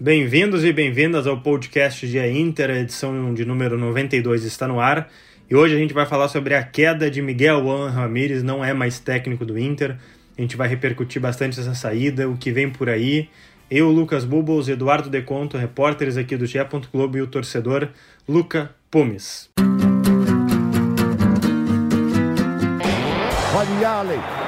Bem-vindos e bem-vindas ao podcast Dia Inter, a edição de número 92 está no ar. E hoje a gente vai falar sobre a queda de Miguel Juan Ramírez, não é mais técnico do Inter. A gente vai repercutir bastante essa saída, o que vem por aí. Eu, Lucas Bubbles, Eduardo Deconto, repórteres aqui do GE. Globo e o torcedor Luca Pumes. Olha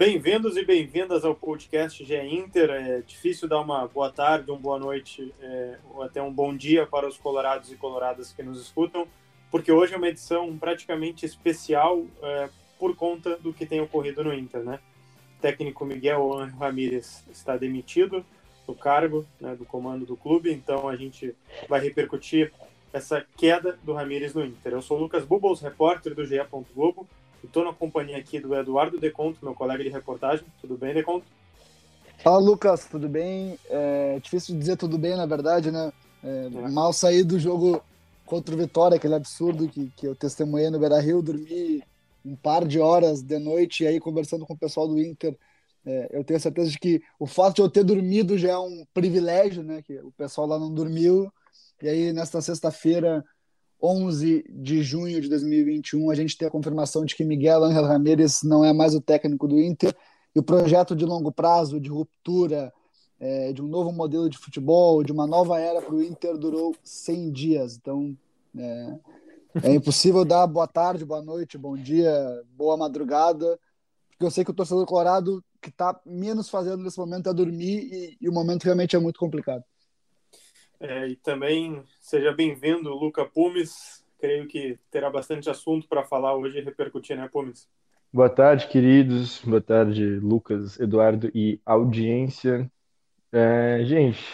Bem-vindos e bem-vindas ao podcast GE Inter. É difícil dar uma boa tarde, uma boa noite é, ou até um bom dia para os colorados e coloradas que nos escutam, porque hoje é uma edição praticamente especial é, por conta do que tem ocorrido no Inter, né? O técnico Miguel Ramírez está demitido do cargo, né, do comando do clube, então a gente vai repercutir essa queda do Ramírez no Inter. Eu sou o Lucas Bubbles, repórter do GE. Globo, Estou na companhia aqui do Eduardo Deconto, meu colega de reportagem. Tudo bem, Deconto? Fala, Lucas, tudo bem? É difícil dizer tudo bem, na verdade, né? É, é. Mal saí do jogo contra o Vitória, aquele absurdo que, que eu testemunhei no Beira-Rio, dormi um par de horas de noite e aí conversando com o pessoal do Inter, é, eu tenho certeza de que o fato de eu ter dormido já é um privilégio, né? Que o pessoal lá não dormiu. E aí, nesta sexta-feira, 11 de junho de 2021, a gente tem a confirmação de que Miguel Ángel Ramírez não é mais o técnico do Inter e o projeto de longo prazo, de ruptura, é, de um novo modelo de futebol, de uma nova era para o Inter durou 100 dias. Então, é, é, impossível dar boa tarde, boa noite, bom dia, boa madrugada, porque eu sei que o torcedor colorado que está menos fazendo nesse momento é dormir e, e o momento realmente é muito complicado. É, e também seja bem-vindo, Luca Pumes. Creio que terá bastante assunto para falar hoje e repercutir, né, Pumes? Boa tarde, queridos. Boa tarde, Lucas, Eduardo e audiência. É, gente,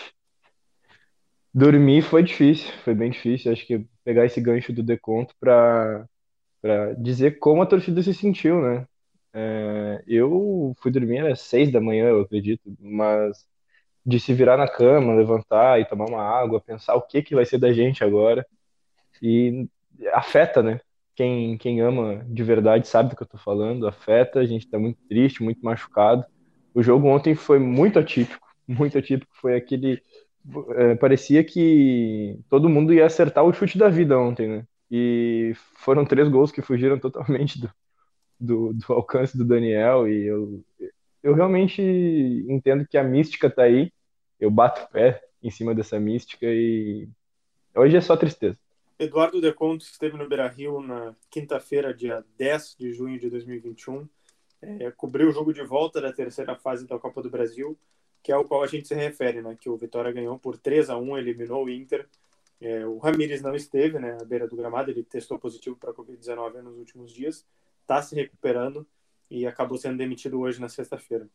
dormir foi difícil, foi bem difícil. Acho que pegar esse gancho do deconto para dizer como a torcida se sentiu, né? É, eu fui dormir às seis da manhã, eu acredito, mas de se virar na cama, levantar e tomar uma água, pensar o que que vai ser da gente agora. E afeta, né? Quem, quem ama de verdade sabe do que eu tô falando, afeta, a gente tá muito triste, muito machucado. O jogo ontem foi muito atípico, muito atípico, foi aquele é, parecia que todo mundo ia acertar o chute da vida ontem, né? E foram três gols que fugiram totalmente do, do, do alcance do Daniel e eu, eu realmente entendo que a mística tá aí, eu bato pé em cima dessa mística e hoje é só tristeza. Eduardo Deconto esteve no Beira-Rio na quinta-feira, dia 10 de junho de 2021, é, cobriu o jogo de volta da terceira fase da Copa do Brasil, que é ao qual a gente se refere, né, que o Vitória ganhou por 3 a 1 eliminou o Inter. É, o Ramires não esteve né, à beira do gramado, ele testou positivo para a Covid-19 nos últimos dias, está se recuperando e acabou sendo demitido hoje na sexta-feira.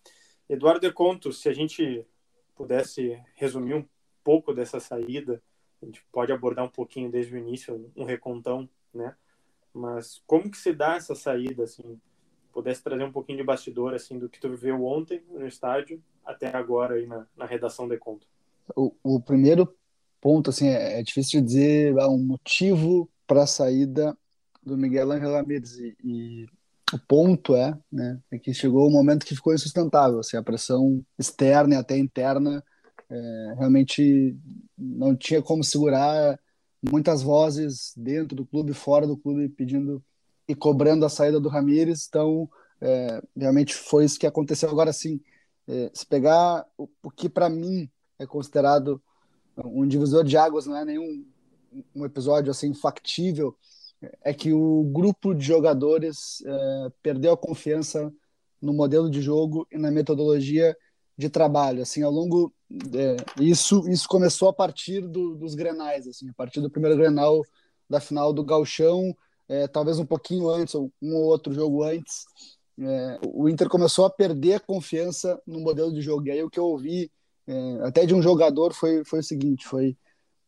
Eduardo Deconto, se a gente pudesse resumir um pouco dessa saída, a gente pode abordar um pouquinho desde o início, um recontão, né? Mas como que se dá essa saída, assim? Pudesse trazer um pouquinho de bastidor, assim, do que tu viveu ontem no estádio até agora aí na, na redação de conta. O, o primeiro ponto, assim, é, é difícil dizer um motivo para a saída do Miguel Ángel Ramírez e, e o ponto é, né, é que chegou o momento que ficou insustentável, assim, a pressão externa e até interna é, realmente não tinha como segurar muitas vozes dentro do clube, fora do clube, pedindo e cobrando a saída do Ramires, então é, realmente foi isso que aconteceu. Agora sim, é, se pegar o, o que para mim é considerado um divisor de águas, não é nenhum um episódio assim factível, é que o grupo de jogadores é, perdeu a confiança no modelo de jogo e na metodologia de trabalho. Assim, ao longo é, isso isso começou a partir do, dos Grenais, assim, a partir do primeiro Grenal da final do Gauchão, é, talvez um pouquinho antes ou um ou outro jogo antes, é, o Inter começou a perder a confiança no modelo de jogo. E aí o que eu ouvi é, até de um jogador foi, foi o seguinte, foi,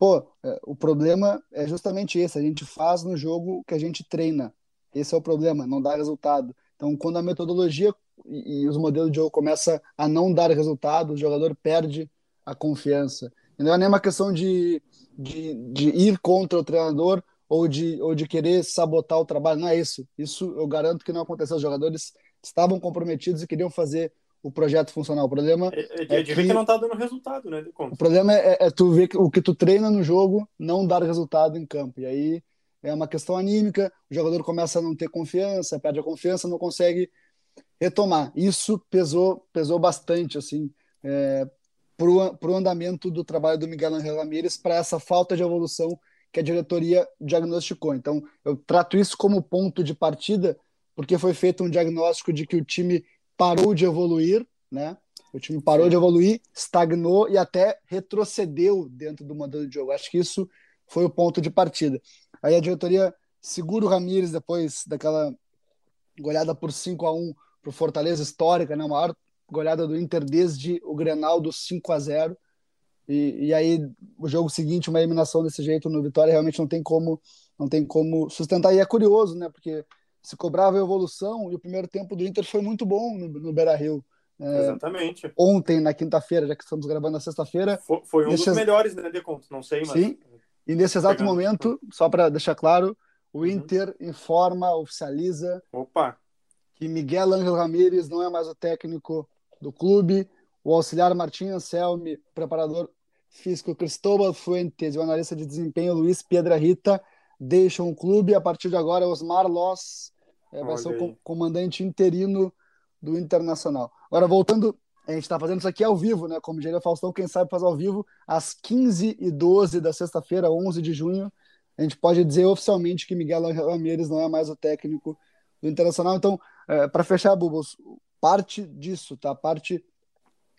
pô, é, o problema é justamente esse, a gente faz no jogo que a gente treina, esse é o problema, não dá resultado. Então, quando a metodologia e, os modelos de jogo começam a não dar resultado, o jogador perde a confiança. Não é nem uma questão de, de, de ir contra o treinador ou de, ou de querer sabotar o trabalho, não é isso. Isso eu garanto que não aconteceu. Os jogadores estavam comprometidos e queriam fazer o projeto funcionar. O problema é, é, é de ver que não está dando resultado, né? O problema é, é, tu ver que o que tu treina no jogo não dar resultado em campo. E aí é uma questão anímica, o jogador começa a não ter confiança, perde a confiança, não consegue retomar. Isso pesou, pesou bastante, assim, é, para o andamento do trabalho do Miguel Angel Ramírez, para essa falta de evolução que a diretoria diagnosticou. Então, eu trato isso como ponto de partida, porque foi feito um diagnóstico de que o time parou de evoluir, né? O time parou de evoluir, estagnou e até retrocedeu dentro do modelo de jogo. Acho que isso foi o ponto de partida. Aí a diretoria segura o Ramires depois daquela goleada por 5 a 1 para o Fortaleza histórica, né? A maior goleada do Inter desde o Grenal do 5 a 0 e, e aí o jogo seguinte uma eliminação desse jeito no Vitória realmente não tem como não tem como sustentar e é curioso né porque se cobrava evolução e o primeiro tempo do Inter foi muito bom no, no Beira Rio. É, Exatamente. Ontem, na quinta-feira, já que estamos gravando na sexta-feira. Foi, foi, um nesse... dos melhores, né, de conto, não sei, mas. Sim, e nesse exato Pegando. momento, só para deixar claro, o uhum. Inter informa, oficializa Opa. que Miguel Ángel Ramírez não é mais o técnico do clube. O auxiliar Martim Anselmi, preparador físico Cristóbal Fuentes e o analista de desempenho Luiz Piedra Rita deixam o clube. A partir de agora, Osmar Loss é, vai ser o comandante interino do Internacional. Agora, voltando, a gente está fazendo isso aqui ao vivo, né? Como diria Faustão, quem sabe faz ao vivo, às 15h12 da sexta-feira, 11 de junho. A gente pode dizer oficialmente que Miguel Ramírez não é mais o técnico do Internacional. Então, é, para fechar, Bubos, parte disso, tá? Parte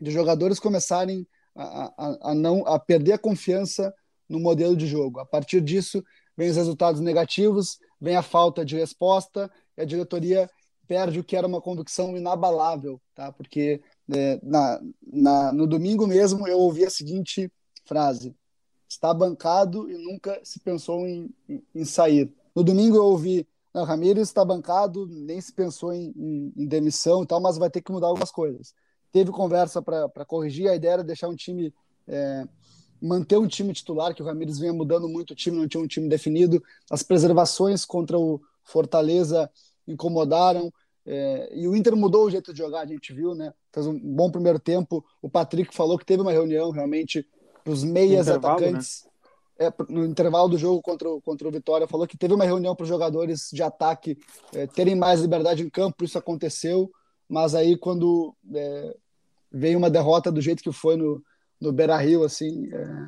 de jogadores começarem a, a, a, não a perder a confiança no modelo de jogo. A partir disso, vem os resultados negativos, vem a falta de resposta, e a diretoria perde o que era uma convicção inabalável, tá? Porque é, na, na, no domingo mesmo eu ouvi a seguinte frase: está bancado e nunca se pensou em, em, em sair. No domingo eu ouvi: não, Ramírez está bancado, nem se pensou em, em, em, demissão e tal, mas vai ter que mudar algumas coisas. Teve conversa para corrigir, a ideia era deixar um time. É, manter um time titular, que o Ramires vinha mudando muito o time, não tinha um time definido. As preservações contra o Fortaleza incomodaram. É, e o Inter mudou o jeito de jogar, a gente viu, né? Fez um bom primeiro tempo. O Patrick falou que teve uma reunião realmente para os meias atacantes. Né? É, no intervalo do jogo contra o, contra o Vitória, falou que teve uma reunião para os jogadores de ataque é, terem mais liberdade em campo, isso aconteceu, mas aí quando é, veio uma derrota do jeito que foi no, no Beira Rio, assim, é,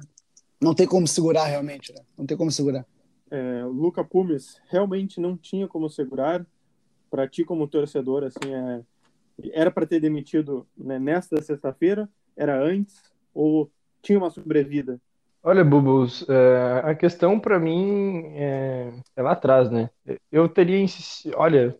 não tem como segurar realmente, né? não tem como segurar é, Luca Pumes realmente não tinha como segurar. Para ti, como torcedor, assim, é, era para ter demitido né, nesta sexta-feira? Era antes? Ou tinha uma sobrevida? Olha, Bubos, é, a questão para mim é, é, lá atrás, né? Eu teria. Olha,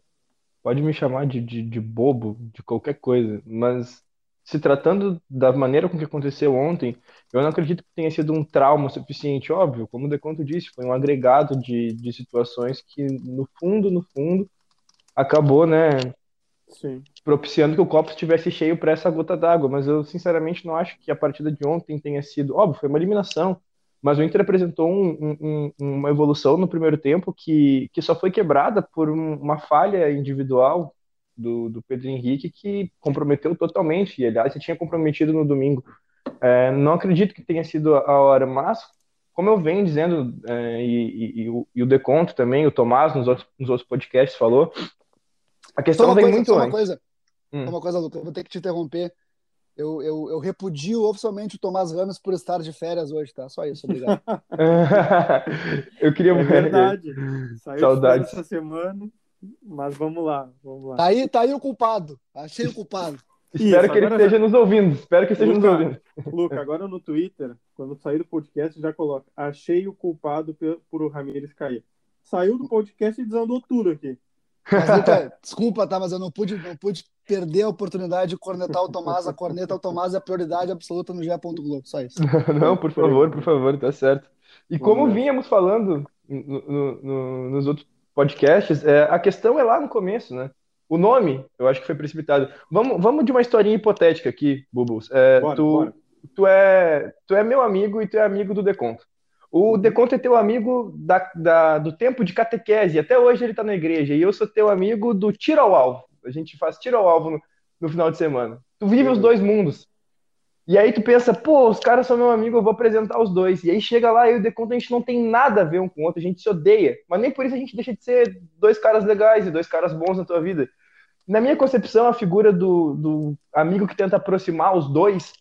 pode me chamar de, de, de bobo, de qualquer coisa, mas se tratando da maneira com que aconteceu ontem, eu não acredito que tenha sido um trauma suficiente, óbvio, como o Deconto disse, foi um agregado de, de situações que, no fundo, no fundo, acabou, né, Sim. propiciando que o copo estivesse cheio para essa gota d'água, mas eu, sinceramente, não acho que a partida de ontem tenha sido, óbvio, foi uma eliminação, mas o Inter apresentou um, um, uma evolução no primeiro tempo que, que só foi quebrada por uma falha individual do, do Pedro Henrique que comprometeu totalmente, e aliás, se tinha comprometido no domingo. É, não acredito que tenha sido a hora, mas como eu venho dizendo, é, e, e, e, o, e, o Deconto também, o Tomás nos outros, nos outros podcasts falou, a questão vem coisa, muito uma Coisa, hum. Uma coisa, Lucas, eu vou ter que te interromper. Eu, eu, eu repudio oficialmente o Tomás Ramos por estar de férias hoje, tá? Só isso, obrigado. eu queria... É verdade. Saiu Saudades. essa semana. Mas vamos lá, vamos lá. Tá aí, tá aí o culpado. Achei o culpado. Espero que ele esteja nos ouvindo. Espero que esteja Luca, nos ouvindo. Luca, agora no Twitter, quando sair do podcast, já coloca. Achei o culpado por, por o Ramirez cair. Saiu do podcast e desandou tudo aqui. Mas, Luca, desculpa, tá? Mas eu não pude, não pude perder a oportunidade de cornetar o Tomás. A corneta ao Tomás é a prioridade absoluta no GE. Globo. Só isso. Não, por favor, por favor, tá certo. E como vínhamos falando no, no, no, nos outros podcasts, é, a questão é lá no começo, né? O nome, eu acho que foi precipitado. Vamos, vamos de uma historinha hipotética aqui, Bubbles. É, bora, tu, bora. Tu, é, tu é meu amigo e tu é amigo do Deconto. O uhum. Deconto é teu amigo da, da, do tempo de catequese, até hoje ele tá na igreja, e eu sou teu amigo do tiro ao alvo. A gente faz tiro ao alvo no, no final de semana. Tu vive os dois mundos. E aí tu pensa, pô, os caras são meu amigo, eu vou apresentar os dois. E aí chega lá e o Deconto a gente não tem nada a ver um com o outro, a gente se odeia. Mas nem por isso a gente deixa de ser dois caras legais e dois caras bons na tua vida. Na minha concepção, a figura do, do amigo que tenta aproximar os dois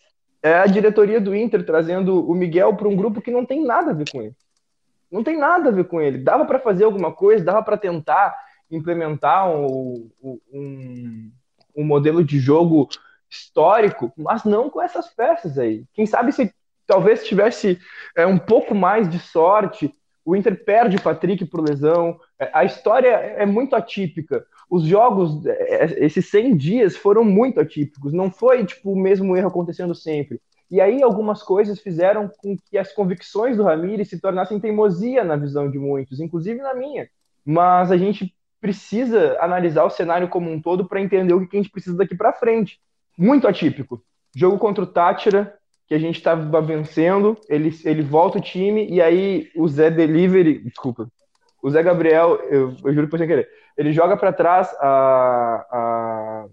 é a diretoria do Inter trazendo o Miguel para um grupo que não tem nada a ver com ele. Não tem nada a ver com ele. Dava para fazer alguma coisa, dava para tentar implementar um, um, um modelo de jogo histórico, mas não com essas peças aí. Quem sabe se talvez tivesse é, um pouco mais de sorte, o Inter perde o Patrick por lesão. É, a história é muito atípica os jogos, é, é, esses 100 dias foram muito atípicos, não foi tipo o mesmo erro acontecendo sempre. E aí algumas coisas fizeram com que as convicções do Ramires se tornassem teimosia na visão de muitos, inclusive na minha. Mas a gente precisa analisar o cenário como um todo para entender o que a gente precisa daqui para frente. Muito atípico. Jogo contra o Tátira, que a gente estava vencendo, ele, ele volta o time e aí o Zé Delivery, desculpa, o Zé Gabriel, eu, eu juro foi sem querer, ele joga para trás a, a,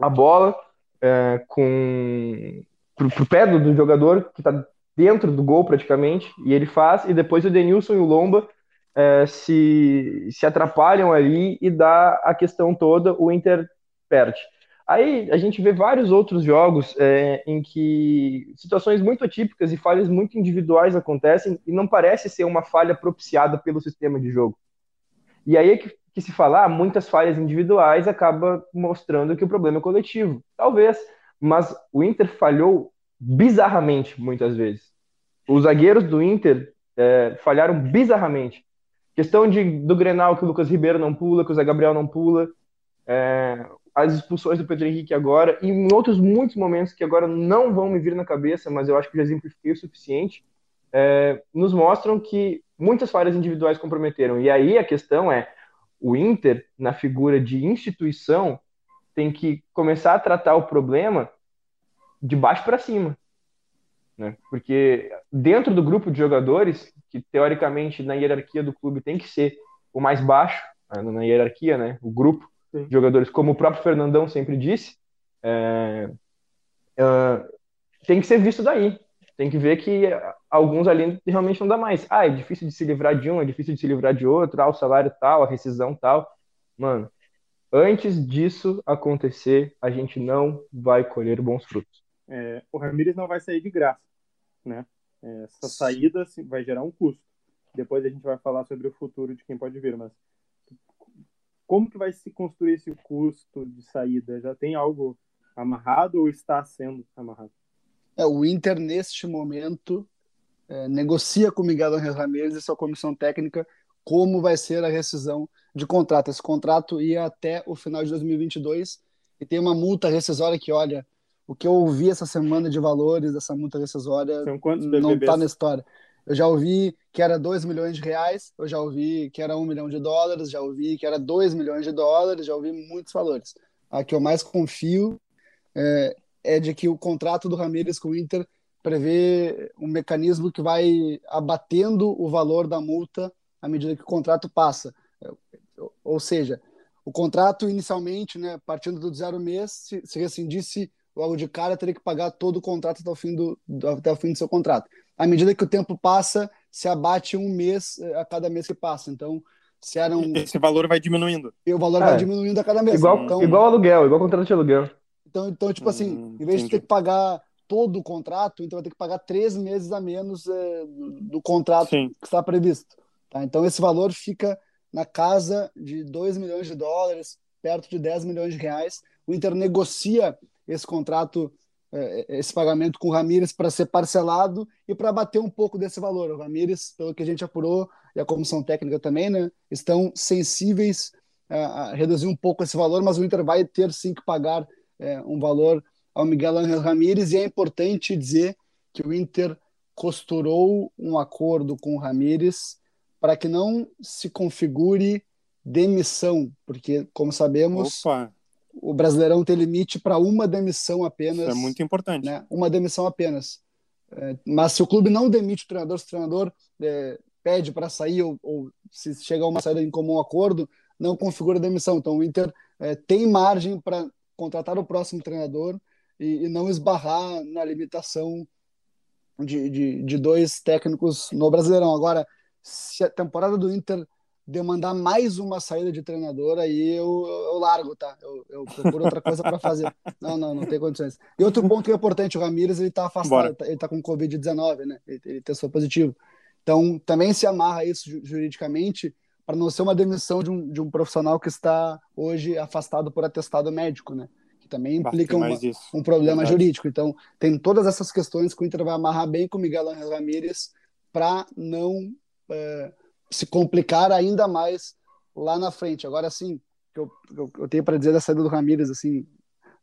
a bola é, com pro, pro pé do, do jogador que está dentro do gol praticamente, e ele faz, e depois o Denilson e o Lomba é, se, se atrapalham ali e dá a questão toda, o Inter perde. Aí a gente vê vários outros jogos é, em que situações muito atípicas e falhas muito individuais acontecem e não parece ser uma falha propiciada pelo sistema de jogo. E aí é que, que se falar, ah, muitas falhas individuais acaba mostrando que o problema é coletivo. Talvez, mas o Inter falhou bizarramente muitas vezes. Os zagueiros do Inter é, falharam bizarramente. Questão de, do Grenal que o Lucas Ribeiro não pula, que o Zé Gabriel não pula. É, as expulsões do Pedro Henrique agora, e em outros muitos momentos que agora não vão me vir na cabeça, mas eu acho que já exemplifiquei o suficiente, é, nos mostram que muitas falhas individuais comprometeram. E aí a questão é, o Inter, na figura de instituição, tem que começar a tratar o problema de baixo para cima. Né? Porque dentro do grupo de jogadores, que teoricamente na hierarquia do clube tem que ser o mais baixo, na hierarquia, né? o grupo, Sim. jogadores, como o próprio Fernandão sempre disse, é, é, tem que ser visto daí. Tem que ver que alguns ali realmente não dá mais. Ah, é difícil de se livrar de um, é difícil de se livrar de outro, ah, o salário tal, a rescisão tal. Mano, antes disso acontecer, a gente não vai colher bons frutos. É, o Ramires não vai sair de graça, né? Essa saída vai gerar um custo. Depois a gente vai falar sobre o futuro de quem pode vir, mas como que vai se construir esse custo de saída? Já tem algo amarrado ou está sendo amarrado? É, o Inter, neste momento, é, negocia com o Miguel Angel Ramírez e sua comissão técnica como vai ser a rescisão de contrato. Esse contrato ia até o final de 2022 e tem uma multa rescisória que, olha, o que eu ouvi essa semana de valores dessa multa rescisória não está na história. Eu já ouvi que era 2 milhões de reais, eu já ouvi que era 1 milhão de dólares, já ouvi que era 2 milhões de dólares, já ouvi muitos valores. A que eu mais confio é, é de que o contrato do Ramírez com o Inter prevê um mecanismo que vai abatendo o valor da multa à medida que o contrato passa. Ou seja, o contrato inicialmente, né, partindo do zero mês, se, se rescindisse logo de cara, teria que pagar todo o contrato até o fim do, do, até o fim do seu contrato à medida que o tempo passa, se abate um mês eh, a cada mês que passa. Então, se era um... Esse valor vai diminuindo. E o valor é. vai diminuindo a cada mês. Igual, então, igual aluguel, igual contrato de aluguel. Então, então tipo assim, hum, em vez entendi. de ter que pagar todo o contrato, então vai ter que pagar três meses a menos é, do, do, contrato Sim. que está previsto. Tá? Então, esse valor fica na casa de 2 milhões de dólares, perto de 10 milhões de reais. O Inter negocia esse contrato esse pagamento com o Ramires para ser parcelado e para bater um pouco desse valor. O Ramires, pelo que a gente apurou, e a comissão técnica também, né, estão sensíveis a, reduzir um pouco esse valor, mas o Inter vai ter sim que pagar é, um valor ao Miguel Angel Ramírez, e é importante dizer que o Inter costurou um acordo com o Ramírez para que não se configure demissão, porque, como sabemos, Opa, o Brasileirão tem limite para uma demissão apenas. isso é muito importante. né? Uma demissão apenas. É, mas se o clube não demite o treinador, se o treinador é, pede para sair ou, ou se chega a uma saída em comum acordo, não configura demissão. Então o Inter é, tem margem para contratar o próximo treinador e, e não esbarrar na limitação de, de, de dois técnicos no Brasileirão. Agora, se a temporada do Inter demandar mais uma saída de treinador, aí eu, eu largo, tá? Eu, eu procuro outra coisa para fazer. Não, não, não tem condições. E outro ponto que é importante, o Ramires, ele tá Bora. afastado, ele tá com Covid-19, né? Ele, ele testou positivo. Então, também se amarra isso ju- juridicamente para não ser uma demissão de um, de um profissional que está hoje afastado por atestado médico, né? Que também implica isso. um problema Verdade. jurídico. Então, tem todas essas questões que o Inter vai amarrar bem com o Miguel Ángel Ramírez para não é, se complicar ainda mais lá na frente. Agora, sim, eu, eu, eu tenho para dizer da saída do Ramírez, assim,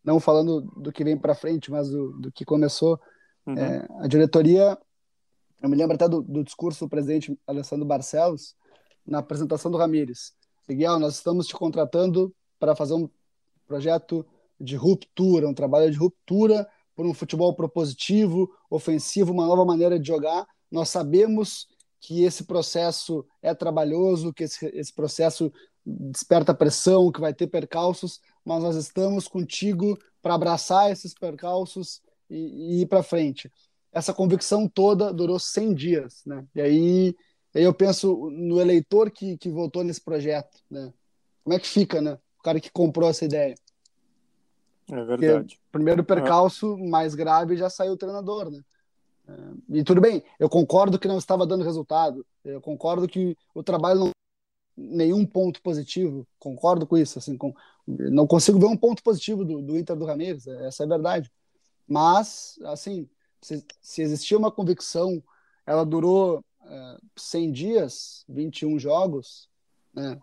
não falando do que vem para frente, mas do, do que começou, Uhum. é, a diretoria, eu me lembro até do, do discurso do presidente Alessandro Barcelos na apresentação do Ramírez. Miguel, nós estamos te contratando para fazer um projeto de ruptura, um trabalho de ruptura por um futebol propositivo, ofensivo, uma nova maneira de jogar. Nós sabemos que esse processo é trabalhoso, que esse, esse processo desperta pressão, que vai ter percalços, mas nós estamos contigo para abraçar esses percalços e, e ir para frente. Essa convicção toda durou 100 dias, né? E aí, aí eu penso no eleitor que, que votou nesse projeto, né? Como é que fica, né? O cara que comprou essa ideia. É verdade. Primeiro percalço mais grave já saiu o treinador, né? É, E tudo bem, eu concordo que não estava dando resultado, eu concordo que o trabalho não nenhum ponto positivo, concordo com isso, assim, com, não consigo ver um ponto positivo do, do Inter do Ramires, essa é a verdade. Mas, assim, se, se existia uma convicção, ela durou é, 100 dias, 21 jogos, né?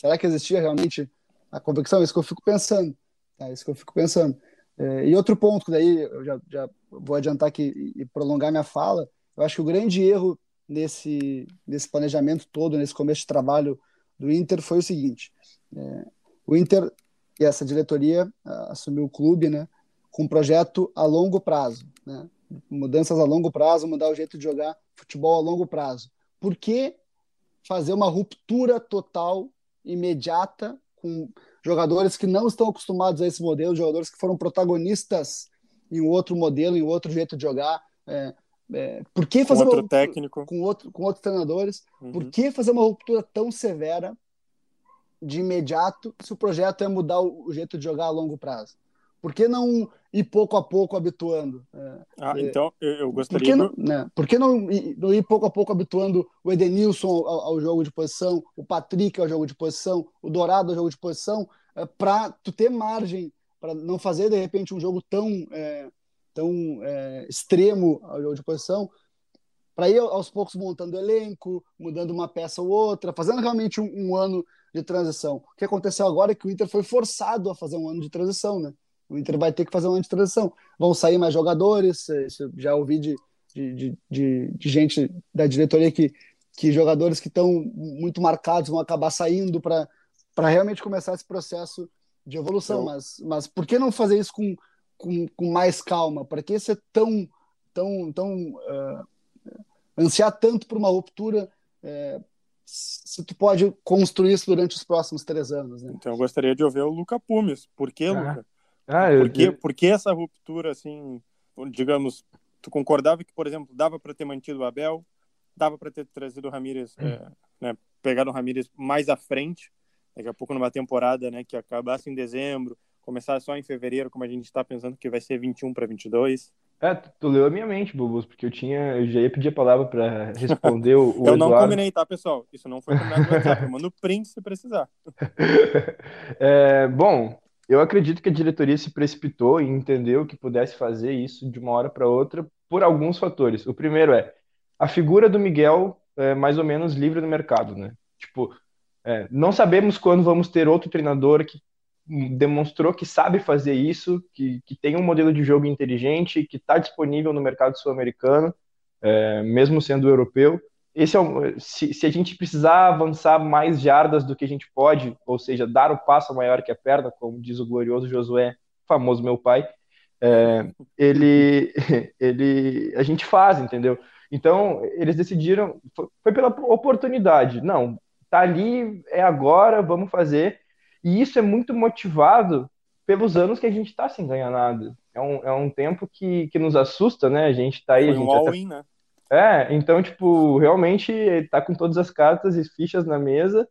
Será que existia realmente a convicção? É isso que eu fico pensando. É isso que eu fico pensando. É, e outro ponto, que daí eu já, já vou adiantar aqui e prolongar minha fala, eu acho que o grande erro nesse, nesse planejamento todo, nesse começo de trabalho do Inter foi o seguinte: é, o Inter e essa diretoria assumiu o clube, né, com um projeto a longo prazo, né, mudanças a longo prazo, mudar o jeito de jogar futebol a longo prazo. Por que fazer uma ruptura total, imediata, com jogadores que não estão acostumados a esse modelo, jogadores que foram protagonistas em outro modelo, em outro jeito de jogar? É, é, por que Com fazer outro uma, técnico. com, outro, com outros treinadores? Uhum. Por que fazer uma ruptura tão severa de imediato se o projeto é mudar o, o jeito de jogar a longo prazo? Por que não ir pouco a pouco habituando? É, Ah, é, então eu, eu por gostaria. que não, né? Por que não ir, não ir pouco a pouco habituando o Edenilson ao, ao jogo de posição, o Patrick ao jogo de posição, o Dourado ao jogo de posição, é, para tu ter margem para não fazer de repente um jogo tão é, tão é, extremo ao jogo de posição, para ir aos poucos montando elenco, mudando uma peça ou outra, fazendo realmente um, um ano de transição. O que aconteceu agora é que o Inter foi forçado a fazer um ano de transição, né? O Inter vai ter que fazer um ano de transição. Vão sair mais jogadores, eu já ouvi de, de, de, de gente da diretoria que, que jogadores que estão muito marcados vão acabar saindo para realmente começar esse processo de evolução. Então- Mas, mas por que não fazer isso com, com, com mais calma? Para que ser tão, tão, tão eh, ansiar tanto por uma ruptura eh, se tu pode construir isso durante os próximos três anos, né? Então eu gostaria de ouvir o Luca Pumes. Por que, Ah, Luca? Ah, eu, Por que, por que essa ruptura, assim, digamos, tu concordava que, por exemplo, dava para ter mantido o Abel, dava para ter trazido o Ramírez, é, né, pegado o Ramírez mais à frente, daqui a pouco numa temporada, né, que acabasse em dezembro, começar só em fevereiro, como a gente está pensando que vai ser 21 para 22. É, tu, leu a minha mente, Bubus, porque eu tinha, eu já ia pedir a palavra para responder o, o eu não Eduardo. combinei, tá, pessoal? Isso não foi combinado no WhatsApp. Eu mando print se precisar. É, bom, eu acredito que a diretoria se precipitou e entendeu que pudesse fazer isso de uma hora para outra por alguns fatores. O primeiro é a figura do Miguel é mais ou menos livre no mercado, né? Tipo, é, não sabemos quando vamos ter outro treinador que demonstrou que sabe fazer isso, que, que tem um modelo de jogo inteligente, que está disponível no mercado sul-americano, é, mesmo sendo europeu. Esse é um, se, se, a gente precisar avançar mais jardas do que a gente pode, ou seja, dar o passo maior que a perna, como diz o glorioso Josué, famoso meu pai, é, ele, ele, a gente faz, entendeu? Então, eles decidiram, foi, pela oportunidade. Não, tá ali, é agora, vamos fazer. E isso é muito motivado pelos anos que a gente está sem ganhar nada. É um, é um tempo que, que nos assusta, né? A gente está aí. Foi a gente um até... né? É, então, tipo, realmente tá com todas as cartas e fichas na mesa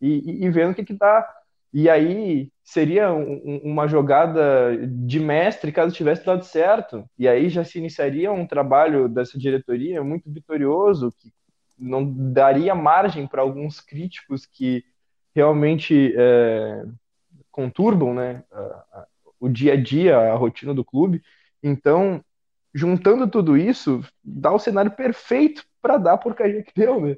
e, e, e vendo o que que tá. E aí seria um, uma jogada de mestre caso tivesse dado certo. E aí já se iniciaria um trabalho dessa diretoria muito vitorioso, que não daria margem para alguns críticos que realmente é, conturbam né, o dia a dia, a rotina do clube. Então, juntando tudo isso, dá o cenário perfeito para dar a porcaria que deu, né?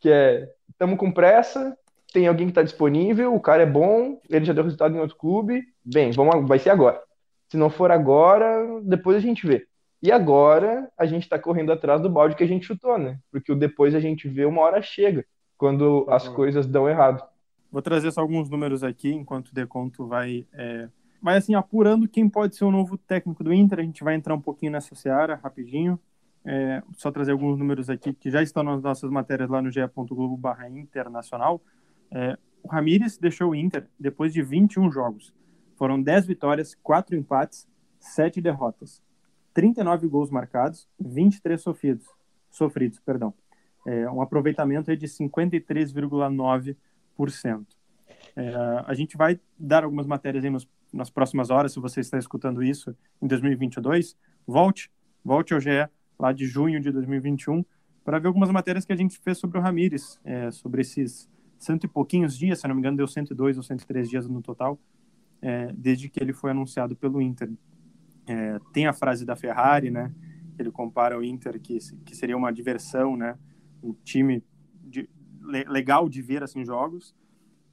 Que é, estamos com pressa, tem alguém que está disponível, o cara é bom, ele já deu resultado em outro clube, bem, vamos, vai ser agora. Se não for agora, depois a gente vê. E agora a gente está correndo atrás do balde que a gente chutou, né? Porque o depois a gente vê uma hora chega, quando as uhum. coisas dão errado. Vou trazer só alguns números aqui, enquanto o Deconto vai, é, vai assim, apurando quem pode ser o novo técnico do Inter. A gente vai entrar um pouquinho nessa seara, rapidinho. É, só trazer alguns números aqui que já estão nas nossas matérias lá no ge.globo barra internacional. É, o Ramires deixou o Inter depois de 21 jogos. Foram 10 vitórias, 4 empates, 7 derrotas. 39 gols marcados, 23 sofridos, sofridos, perdão. É, um aproveitamento de 53,9%. É, a gente vai dar algumas matérias aí nos, nas próximas horas, se você está escutando isso em 2022. Volte, volte ao GE lá de junho de 2021 para ver algumas matérias que a gente fez sobre o Ramires, é, sobre esses cento e pouquinhos dias, se não me engano, deu 102 ou 103 dias no total, é, desde que ele foi anunciado pelo Inter. É, tem a frase da Ferrari, né? Ele compara o Inter que, que seria uma diversão, né? Um time de, legal de ver assim jogos.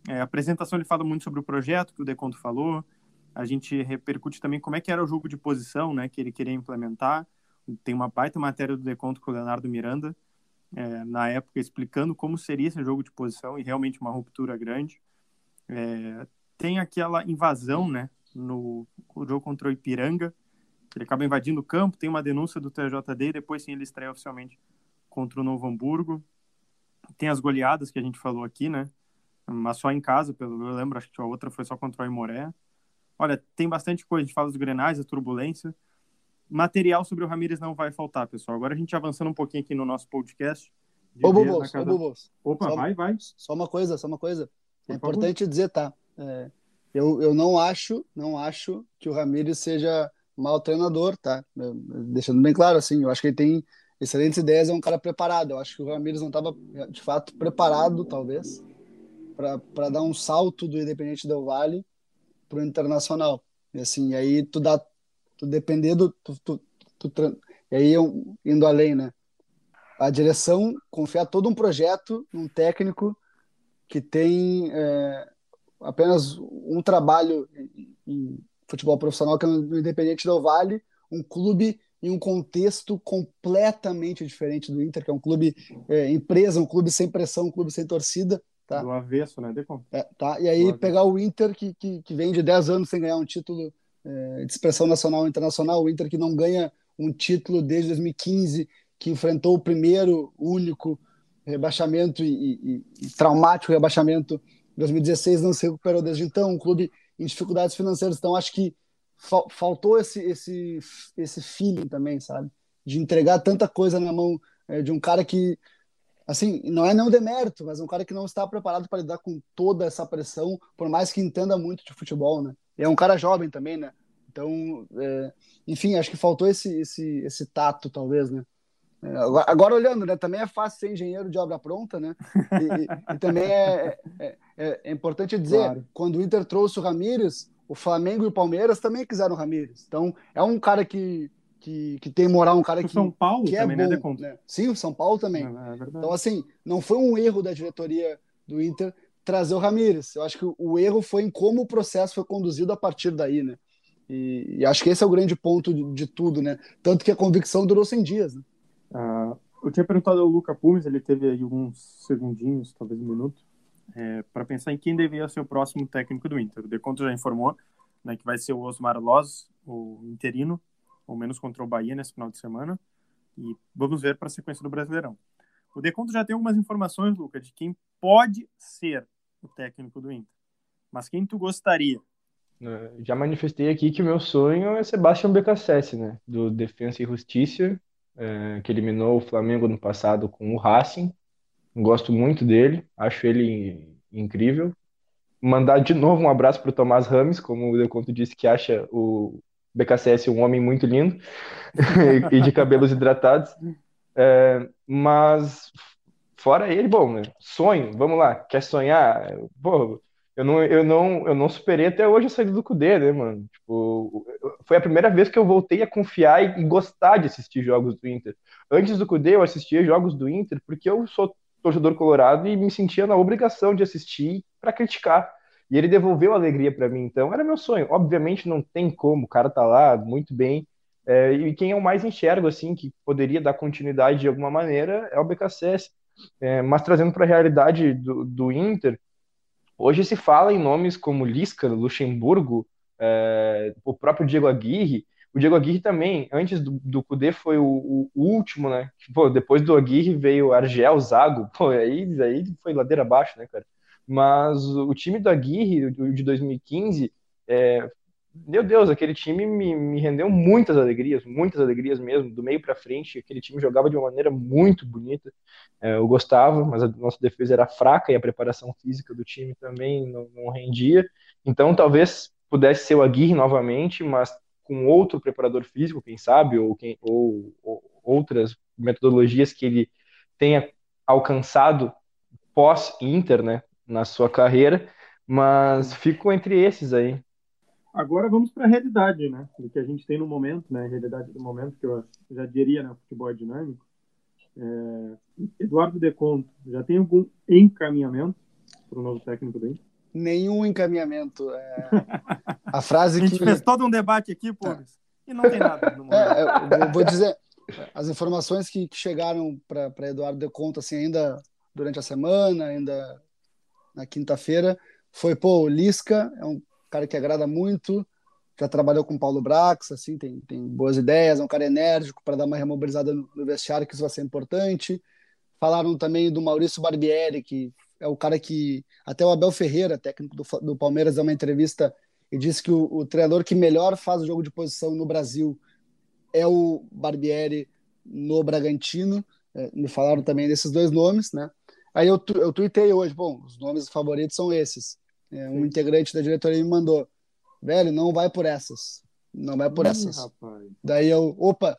É, a apresentação ele fala muito sobre o projeto que o Deconto falou. A gente repercute também como é que era o jogo de posição, né? Que ele queria implementar. Tem uma baita matéria do Deconto com o Leonardo Miranda é, na época explicando como seria esse jogo de posição e realmente uma ruptura grande. É, tem aquela invasão, né? No jogo contra o Ipiranga, ele acaba invadindo o campo, tem uma denúncia do TJD e depois sim ele estreia oficialmente contra o Novo Hamburgo. Tem as goleadas que a gente falou aqui, né? Mas só em casa, pelo eu lembro, acho que a outra foi só contra o Imoré. Olha, tem bastante coisa, a gente fala dos grenais, a turbulência. Material sobre o Ramires não vai faltar, pessoal. Agora a gente avançando um pouquinho aqui no nosso podcast. Ô, Bubos, casa... ô, Bubos. Opa, só, vai, vai. Só uma coisa, só uma coisa. Por é favor. importante dizer, tá? É, eu, eu não acho, não acho que o Ramires seja mau treinador, tá? Deixando bem claro, assim, eu acho que ele tem excelentes ideias, é um cara preparado. Eu acho que o Ramires não estava, de fato, preparado, talvez, para dar um salto do Independente Del Vale para o Internacional. E assim, aí tu dá, tu depender do, tu, tu, tu, e aí eu, indo além, né? A direção confiar todo um projeto num técnico que tem é, apenas um trabalho em futebol profissional, que é no Independente do Vale, um clube em um contexto completamente diferente do Inter, que é um clube é, empresa, um clube sem pressão, um clube sem torcida. Tá? Do avesso, né? É, tá? E aí pegar o Inter, que, que, que, vem de 10 anos sem ganhar um título é, de expressão nacional ou internacional, o Inter que não ganha um título desde 2015, que enfrentou o primeiro, único rebaixamento e, e, e traumático rebaixamento em 2016, não se recuperou desde então, um clube em dificuldades financeiras. Então, acho que fa faltou esse, esse, esse feeling também, sabe? De entregar tanta coisa na mão é, de um cara que, assim, não é não demérito, mas um cara que não está preparado para lidar com toda essa pressão, por mais que entenda muito de futebol, né? E é um cara jovem também, né? Então, é, enfim, acho que faltou esse, esse, esse tato, talvez, né? Agora, agora, olhando, né? Também é fácil ser engenheiro de obra pronta, né? E, e também é, é, é, é importante dizer, claro. quando o Inter trouxe o Ramires, o Flamengo e o Palmeiras também quiseram o Ramires. Então, é um cara que, que, que tem moral, um cara que, São Paulo que é também, bom. Né? Sim, o São Paulo também. É, então, assim, não foi um erro da diretoria do Inter trazer o Ramires. Eu acho que o erro foi em como o processo foi conduzido a partir daí, né? E, e acho que esse é o grande ponto de, de, tudo, né? Tanto que a convicção durou 100 dias, né? Uh, eu tinha perguntado ao Luca Pumes, ele teve aí alguns segundinhos, talvez um minuto, é, para pensar em quem deveria ser o próximo técnico do Inter. O Deconto já informou né, que vai ser o Osmar Loz, o interino, ou menos contra o Bahia nesse final de semana. E vamos ver para a sequência do Brasileirão. O Deconto já tem algumas informações, Luca, de quem pode ser o técnico do Inter. Mas quem tu gostaria? É, já manifestei aqui que o meu sonho é Sebastião Becassese, né? Do Defensa e Justiça, é, que eliminou o Flamengo no passado com o Racing. Gosto muito dele, acho ele incrível. Mandar de novo um abraço para o Tomás Rames, como o Deconto disse que acha o BKSS um homem muito lindo e de cabelos hidratados. É, mas fora ele, bom, sonho, vamos lá, quer sonhar? Pô, eu não, eu não, eu não superei até hoje a saída do Cudê, né, mano? Tipo, foi a primeira vez que eu voltei a confiar e, e gostar de assistir jogos do Inter. Antes do Cudê, eu assistia jogos do Inter porque eu sou torcedor colorado e me sentia na obrigação de assistir para criticar. E ele devolveu a alegria para mim, então era meu sonho. Obviamente não tem como, o cara tá lá muito bem, é, e quem eu mais enxergo, assim, que poderia dar continuidade de alguma maneira é o BKSS. É, mas trazendo para a realidade do, do, Inter, hoje se fala em nomes como Lisca, Luxemburgo, é, o próprio Diego Aguirre. O Diego Aguirre também, antes do, Cudê, foi o, o, último, né? Pô, depois do Aguirre veio Argel, Zago, pô, aí, aí foi ladeira abaixo, né, cara? Mas o time do Aguirre, de 2015, é, meu Deus, aquele time me, me rendeu muitas alegrias, muitas alegrias mesmo, do meio para frente. Aquele time jogava de uma maneira muito bonita. É, eu gostava, mas a nossa defesa era fraca e a preparação física do time também não, não rendia. Então, talvez pudesse ser o Aguirre novamente, mas com outro preparador físico, quem sabe, ou, quem, ou, ou outras metodologias que ele tenha alcançado pós-Inter, né, na sua carreira. Mas fico entre esses aí. Agora vamos para a realidade, né? Do que a gente tem no momento, né? A realidade do momento, que eu já diria, né? O futebol é dinâmico. É... Eduardo Deconto, já tem algum encaminhamento para o novo técnico do Inter? Nenhum encaminhamento. É... A frase que... A gente que... fez todo um debate aqui, pô, é. e não tem nada no momento. É, eu vou dizer, as informações que, que chegaram para Eduardo Deconto, assim, ainda durante a semana, ainda na quinta-feira, foi, pô, o Lisca é um cara que agrada muito, já trabalhou com o Paulo Brax, assim, tem, tem boas ideias, é um cara enérgico para dar uma remobilizada no, vestiário, que isso vai ser importante. Falaram também do Maurício Barbieri, que é o cara que. Até o Abel Ferreira, técnico do, do Palmeiras, deu uma entrevista e disse que o, o treinador que melhor faz o jogo de posição no Brasil é o Barbieri no Bragantino. É, me falaram também desses dois nomes, né? Aí eu, eu tuitei hoje, bom, os nomes favoritos são esses. É, um integrante da diretoria me mandou, velho, não vai por essas. Não vai por Ih, essas. Rapaz. Daí eu, opa,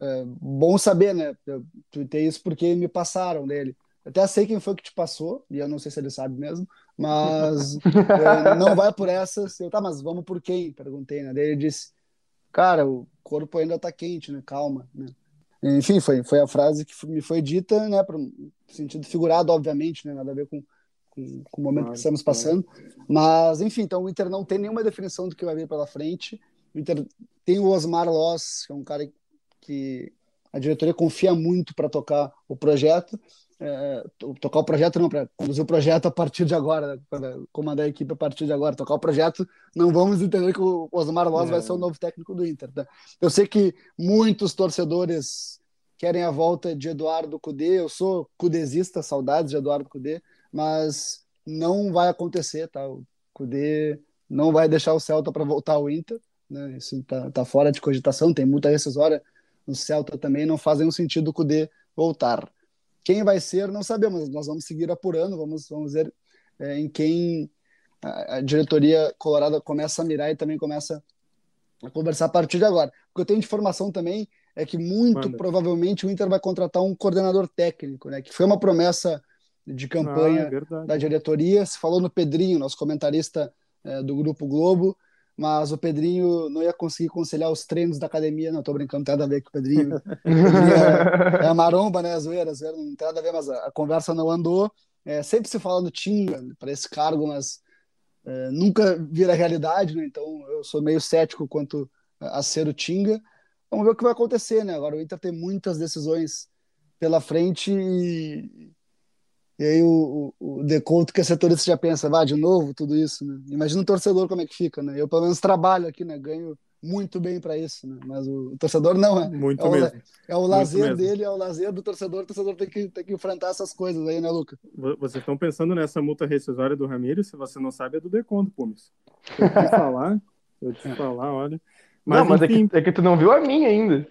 é, bom saber, né? Eu tuitei isso porque me passaram dele. até sei quem foi que te passou, e eu não sei se ele sabe mesmo, mas é, não vai por essas. Eu, tá, mas vamos por quem? Perguntei, né? Daí ele disse, cara, o corpo ainda tá quente, né? Calma, né? Enfim, foi, foi a frase que me foi dita, né? Para sentido figurado, obviamente, né? Nada a ver com com, com o momento claro, que estamos passando. Mas, enfim, então o Inter não tem nenhuma definição do que vai vir pela frente. O Inter tem o Osmar Loss, que é um cara que a diretoria confia muito para tocar o projeto. É, tocar o projeto não, para conduzir o projeto a partir de agora, né, para comandar a equipe a partir de agora. Tocar o projeto, não vamos entender que o Osmar Loss é. vai ser o novo técnico do Inter. Tá? Eu sei que muitos torcedores querem a volta de Eduardo Cudê, eu sou cudesista, saudades de Eduardo Cudê, mas não vai acontecer, tá? O Cudê não vai deixar o Celta para voltar ao Inter, né? Isso tá, tá fora de cogitação, tem muita rescisória no Celta também, não faz nenhum sentido o Cudê voltar. Quem vai ser, não sabemos, nós vamos seguir apurando, vamos, vamos ver é, em quem a, a, diretoria colorada começa a mirar e também começa a conversar a partir de agora. O que eu tenho de informação também é que muito Manda. provavelmente o Inter vai contratar um coordenador técnico, né? Que foi uma promessa de campanha ah, é da diretoria. Se falou no Pedrinho, nosso comentarista é, do Grupo Globo, mas o Pedrinho não ia conseguir conciliar os treinos da academia. Não estou brincando, não tem nada a ver com o Pedrinho. é, é a maromba, né? A zoeira, a zoeira, não tem nada a ver, mas a, a conversa não andou. É, sempre se fala do Tinga para esse cargo, mas é, nunca vira realidade, né? Então eu sou meio cético quanto a ser o Tinga. Vamos ver o que vai acontecer, né? Agora o Inter tem muitas decisões pela frente e, e aí o, o, o deconto que a setorista já pensa, vá de novo tudo isso, né? Imagina o torcedor como é que fica, né? Eu pelo menos trabalho aqui, né? Ganho muito bem para isso, né? Mas o, o, torcedor não é. Muito é mesmo. O, é o lazer dele, é o lazer do torcedor. O torcedor tem que, tem que enfrentar essas coisas aí, né, Luca? Vocês estão pensando nessa multa rescisória do Ramiro? Se você não sabe, é do deconto, Pumes. Eu te falar, eu te falar, olha. Mas, não, mas enfim... é, que, é que tu não viu a minha ainda.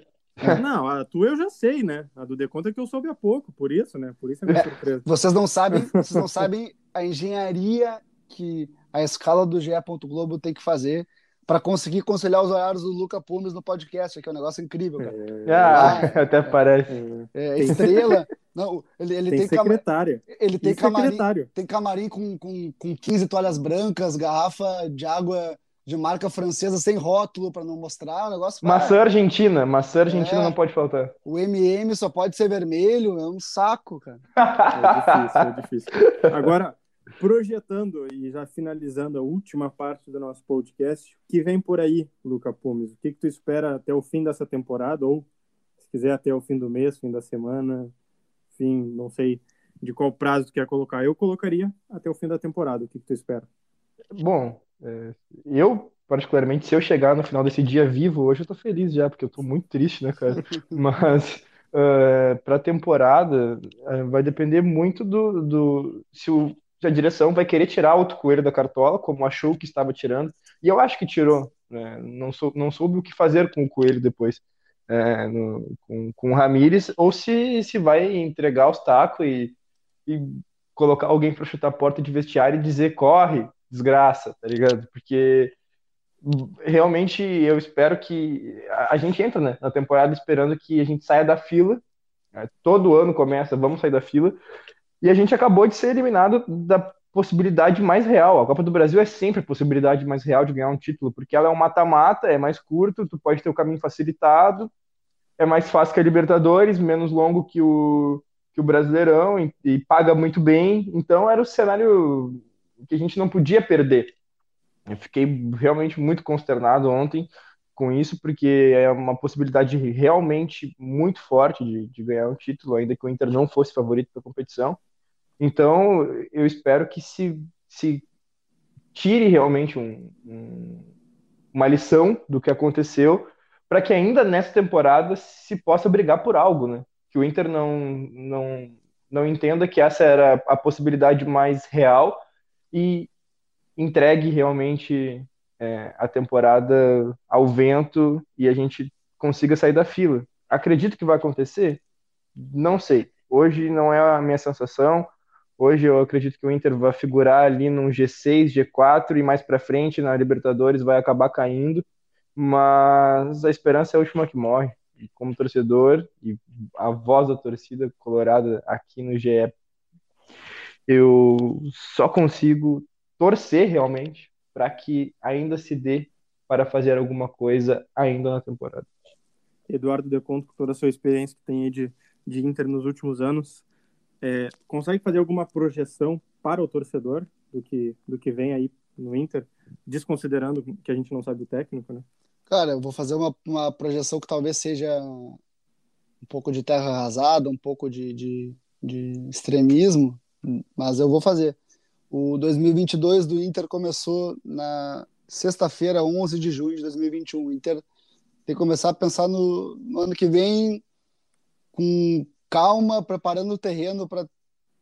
Não, a tua eu já sei, né? A do Deconto é que eu soube há pouco, por isso, né? Por isso é minha é, surpresa. Vocês não sabem, vocês não sabem a engenharia que a escala do GE. Globo tem que fazer para conseguir conciliar os horários do Luca Pumes no podcast, que é um negócio incrível, cara. É... Ah, até parece. É, é estrela. Não, ele, ele tem, tem secretária. Ele tem camarim, tem camarim com, com, com 15 toalhas brancas, garrafa de água de marca francesa sem rótulo para não mostrar o negócio. Maçã argentina, maçã argentina é, não pode faltar. O MM só pode ser vermelho, é um saco, cara. é difícil, é difícil. Agora, projetando e já finalizando a última parte do nosso podcast, o que vem por aí, Luca Pumes? O que, que tu espera até o fim dessa temporada, ou se quiser até o fim do mês, fim da semana, fim, não sei de qual prazo tu quer colocar. Eu colocaria até o fim da temporada. O que, que tu espera? Bom, é, eu, particularmente, se eu chegar no final desse dia vivo hoje, eu tô feliz já, porque eu tô muito triste, né, cara? Mas uh, pra temporada, uh, vai depender muito do, do se, o, se a direção vai querer tirar outro coelho da cartola, como achou que estava tirando. E eu acho que tirou. Né? Não, sou, não soube o que fazer com o coelho depois. É, no, com, com o Ramires, ou se, se vai entregar os tacos e, e colocar alguém para chutar a porta de vestiário e dizer corre, desgraça, tá ligado? Porque realmente eu espero que a, gente entra né, na temporada esperando que a gente saia da fila. Né? Todo ano começa, vamos sair da fila. E a gente acabou de ser eliminado da possibilidade mais real. A Copa do Brasil é sempre a possibilidade mais real de ganhar um título, porque ela é um mata-mata, é mais curto, tu pode ter o caminho facilitado, é mais fácil que a Libertadores, menos longo que o, que o Brasileirão e, e paga muito bem. Então era o cenário que a gente não podia perder. Eu fiquei realmente muito consternado ontem com isso, porque é uma possibilidade realmente muito forte de, de ganhar um título, ainda que o Inter não fosse favorito para a competição. Então, eu espero que se, se tire realmente um, um, uma lição do que aconteceu, para que ainda nessa temporada se possa brigar por algo, né? Que o Inter não, não, não entenda que essa era a possibilidade mais real e entregue realmente é, a temporada ao vento e a gente consiga sair da fila. Acredito que vai acontecer? Não sei. Hoje não é a minha sensação. Hoje eu acredito que o Inter vai figurar ali num G6, G4 e mais para frente na Libertadores vai acabar caindo. Mas a esperança é a última que morre. E como torcedor e a voz da torcida colorada aqui no GE eu só consigo torcer realmente para que ainda se dê para fazer alguma coisa ainda na temporada. Eduardo Deconto, com toda a sua experiência que tem de, de Inter nos últimos anos, é, consegue fazer alguma projeção para o torcedor do que, do que vem aí no Inter, desconsiderando que a gente não sabe do técnico, né? Cara, eu vou fazer uma, uma projeção que talvez seja um pouco de terra arrasada, um pouco de, de, de extremismo, mas eu vou fazer. O 2022 do Inter começou na sexta-feira, 11 de junho de 2021. O Inter tem que começar a pensar no, no ano que vem com calma, preparando o terreno para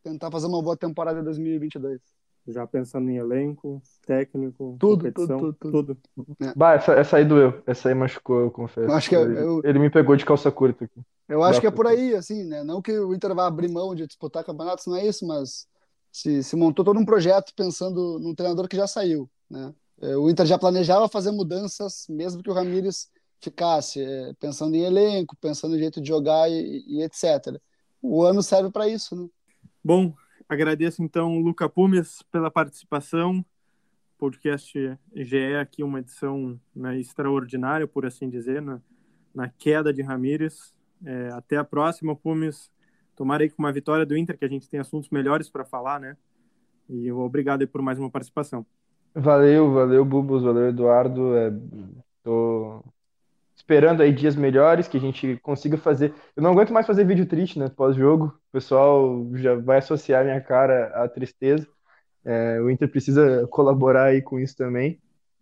tentar fazer uma boa temporada em 2022. Já pensando em elenco, técnico, tudo, competição, tudo, tudo. tudo. É. Bah, essa, essa aí doeu. Essa aí machucou, eu confesso. Eu acho que é, eu, ele me pegou de calça curta aqui. Eu acho que é por aí, assim, né? Não que o Inter vá abrir mão de disputar campeonatos, não é isso, mas se, se montou todo um projeto pensando num treinador que já saiu, né? É, o Inter já planejava fazer mudanças, mesmo que o Ramires ficasse, é, pensando em elenco, pensando em jeito de jogar e, e etc. O ano serve para isso, né? Bom, agradeço então Luca Pumes pela participação. Podcast GE aqui uma edição né, extraordinária, por assim dizer, na, na queda de Ramires. É, até a próxima, Pumes. tomara aí com uma vitória do Inter, que a gente tem assuntos melhores para falar, né? E obrigado por mais uma participação. Valeu, valeu, Bubos, valeu, Eduardo. É, tô esperando aí dias melhores, que a gente consiga fazer. Eu não aguento mais fazer vídeo triste, né? Pós-jogo. O pessoal já vai associar minha cara à tristeza. É, o Inter precisa colaborar aí com isso também.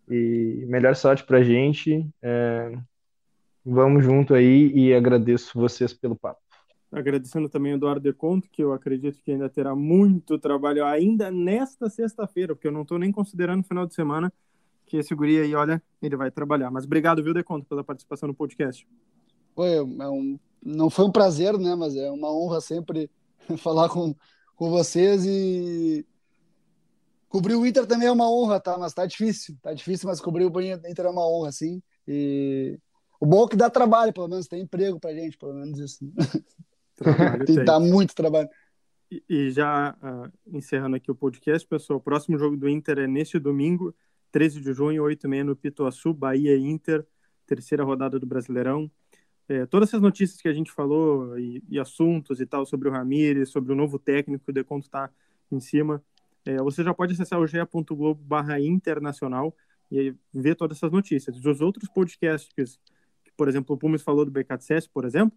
E melhor sorte pra gente. É, vamos junto aí e agradeço vocês pelo papo. Agradecendo também o Eduardo De Conto, que eu acredito que ainda terá muito trabalho ainda nesta sexta-feira, porque eu não estou nem considerando o final de semana, que esse guri aí, olha, ele vai trabalhar. Mas obrigado, viu, De Conto, pela participação no podcast. Foi, é um, não foi um prazer, né, mas é uma honra sempre falar com, com vocês e cobrir o Inter também é uma honra, tá? Mas tá difícil, tá difícil, mas cobrir o Inter é uma honra, sim. E o bom é que dá trabalho, pelo menos tem emprego pra gente, pelo menos isso. Trabalho tem, dá muito trabalho. E, e já uh, encerrando aqui o podcast, pessoal, o próximo jogo do Inter é neste domingo, 13 de junho, 8 e meia no Pituaçu, Bahia Inter, terceira rodada do Brasileirão. É, todas essas notícias que a gente falou e, e, assuntos e tal sobre o Ramires, sobre o novo técnico, o Deconto está em cima. É, você já pode acessar o ge.globo barra internacional e ver todas essas notícias. Os outros podcasts, que, por exemplo, o Pumas falou do BKTS, por exemplo,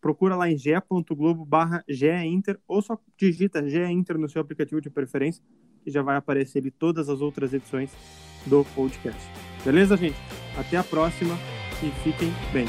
procura lá em ge.globo barra ou só digita GE Inter no seu aplicativo de preferência que já vai aparecer ali todas as outras edições do podcast. Beleza, gente? Até a próxima e fiquem bem.